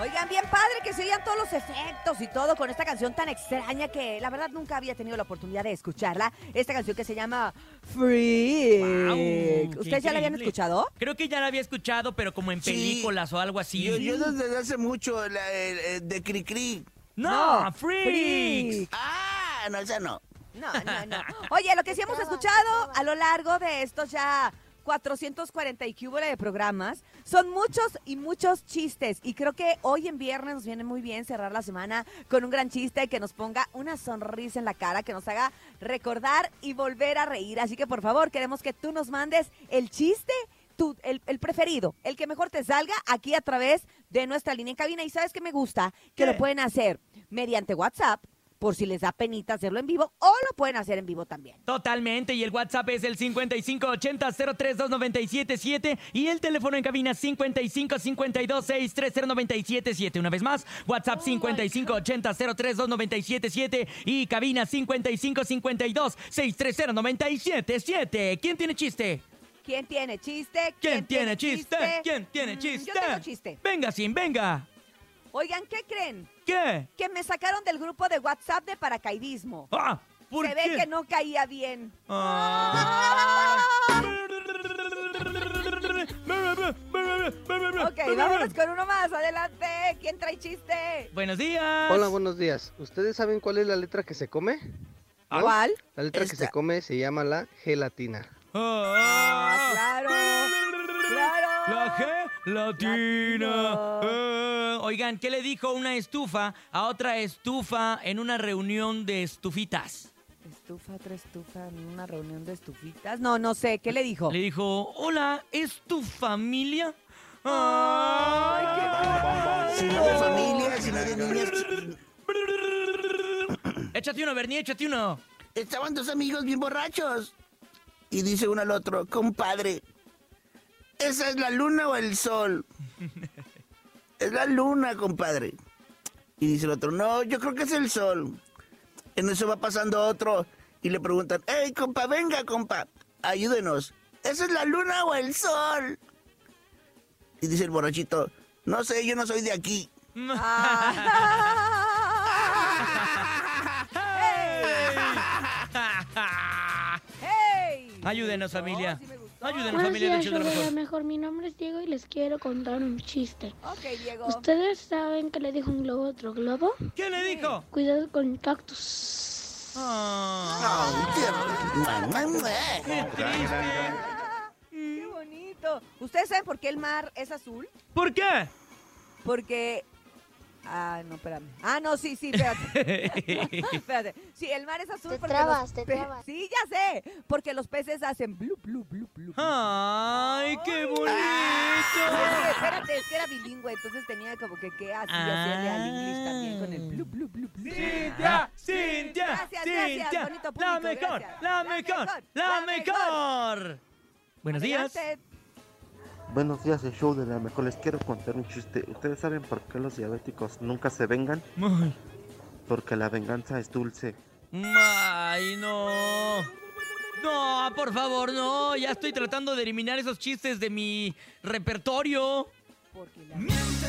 Oigan, bien padre que se oían todos los efectos y todo con esta canción tan extraña que la verdad nunca había tenido la oportunidad de escucharla. Esta canción que se llama qué ¿Ustedes ya la habían escuchado? Creo que ya la había escuchado, pero como en Sí. películas o algo así. Yo, yo desde hace mucho la, de Cricri. No, No, Freaks. Freak. Ah, no, esa no. No, no, no. Oye, lo que sí hemos escuchado a lo largo de estos ya 440 y cúbole de programas son muchos y muchos chistes. Y creo que hoy en viernes nos viene muy bien cerrar la semana con un gran chiste que nos ponga una sonrisa en la cara, que nos haga recordar y volver a reír. Así que por favor, queremos que tú nos mandes el chiste. tu- el, el preferido, el que mejor te salga aquí a través de nuestra línea en cabina. Y sabes que me gusta que ¿Qué? lo pueden hacer mediante WhatsApp, por si les da penita hacerlo en vivo, o lo pueden hacer en vivo también. Totalmente, y el WhatsApp es el 5580-032977 y el teléfono en cabina 5552-630977. Una vez más, WhatsApp 5580-032977 y cabina 5552-630977. ¿Quién tiene chiste? ¿Quién tiene chiste? ¿Quién tiene chiste? ¿Quién tiene Mm, chiste? Yo tengo chiste. Venga, sin, venga. Oigan, ¿qué creen? ¿Qué? Que me sacaron del grupo de WhatsApp de paracaidismo. Ah, ¿por Se qué? ve que no caía bien. Ah. Ok, vámonos con uno más. Adelante. ¿Quién trae chiste? Buenos días. Hola, buenos días. ¿Ustedes saben cuál es la letra que se come? ¿No? ¿Cuál? La letra que Esta. se come se llama la gelatina. Ah, claro. Claro. La G latina. Eh, oigan, ¿qué le dijo una estufa a otra estufa en una reunión de estufitas? Estufa, otra estufa, en una reunión de estufitas. No, no sé. ¿Qué le dijo? Le dijo, hola, ¿es tu familia? Si no de familia, si no. Échate uno, Bernie, échate uno. Estaban dos amigos bien borrachos. Y dice uno al otro, compadre, ¿esa es la luna o el sol? es la luna, compadre. Y dice el otro, no, yo creo que es el sol. En eso va pasando otro y le preguntan, hey, compa, venga, compa, ayúdenos. ¿Esa es la luna o el sol? Y dice el borrachito, no sé, yo no soy de aquí. Ah. ¡Hey! Ayúdenos, familia. me gustó. Ayúdenos, Buenos familia días, de la la mejor. mejor. Mi nombre es Diego y les quiero contar un chiste. Ok, Diego. ¿Ustedes saben que le dijo un globo a otro globo? ¿Qué le dijo? Cuidado con el cactus. Ah, qué triste. ¡Qué bonito! ¿Ustedes saben por qué el mar es azul? ¿Por qué? Porque... Ah, no, espérame. Ah, no, sí, sí, espérate. espérate. Sí, el mar es azul Te porque trabas, los te trabas. Sí, ya sé. Porque los peces hacen blu, blu, blu, blu. ¡Ay, qué bonito! Espérate, es que era bilingüe, entonces tenía como que que así hacerle al inglés también con el blu, blu, blu, blu. Cintia, Cintia, Gracias, gracias, Cintia, bonito la público, mejor, gracias. la La mejor, mejor, la la mejor. Buenos días. Adelante. Buenos días, el show de la mejor. Les quiero contar un chiste. ¿Ustedes saben por qué los diabéticos nunca se vengan? Ay, Porque la venganza es dulce. Ay, no. No, por favor, no. Ya estoy tratando de eliminar esos chistes de mi repertorio. Porque la Sí, sí,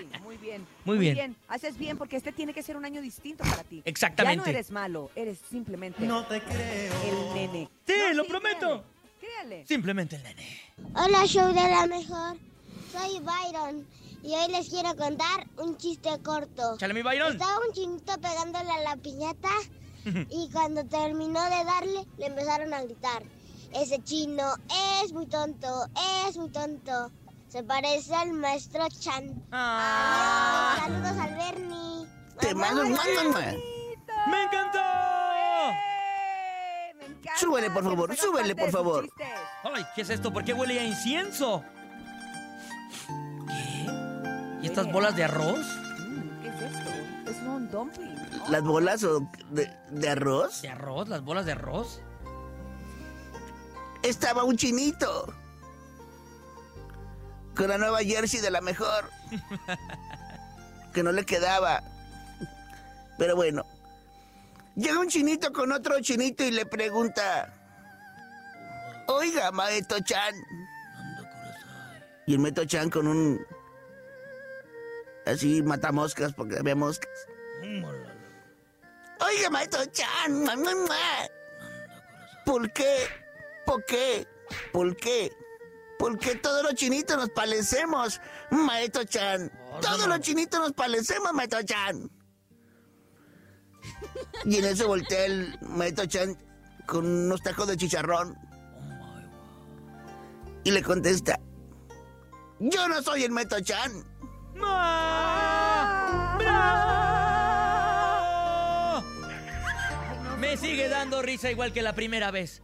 sí, muy bien. Muy bien. Haces bien porque este tiene que ser un año distinto para ti. Exactamente. Ya no eres malo, eres simplemente No te creo. el nene. Sí, No, lo prometo. Simplemente el nene. Hola, show de la mejor. Soy Byron y hoy les quiero contar un chiste corto. Chale, mi Byron. Estaba un chinito pegándole a la piñata y cuando terminó de darle le empezaron a gritar. Ese chino es muy tonto, es muy tonto. Se parece al maestro Chan. Ah, Adiós, saludos al Bernie. Te mando un. ¡Me encantó! Encanta Súbele, por favor, súbele, por favor. Ay, ¿qué es esto? ¿Por qué huele a incienso? ¿Qué? ¿Y estas bolas de arroz? Mm, ¿Qué es esto? Es un dumpling. ¿Las bolas o de, de arroz? ¿De arroz? ¿Las bolas de arroz? Estaba un chinito. Con la nueva jersey de la mejor. que no le quedaba. Pero bueno. Llega un chinito con otro chinito y le pregunta. Oiga, Maeto Chan. Y el Maeto Chan con un así mata moscas porque había moscas. Oiga, maestro Chan. ¿por qué? ¿Por qué? ¿Por qué? ¿Por qué todos los chinitos nos parecemos, maestro Chan? Todos los chinitos nos parecemos, maestro Chan. Y en eso voltea el maestro Chan con unos tacos de chicharrón. Y le contesta, yo no soy el maestro Chan. ¡Bravo! Me sigue dando risa igual que la primera vez.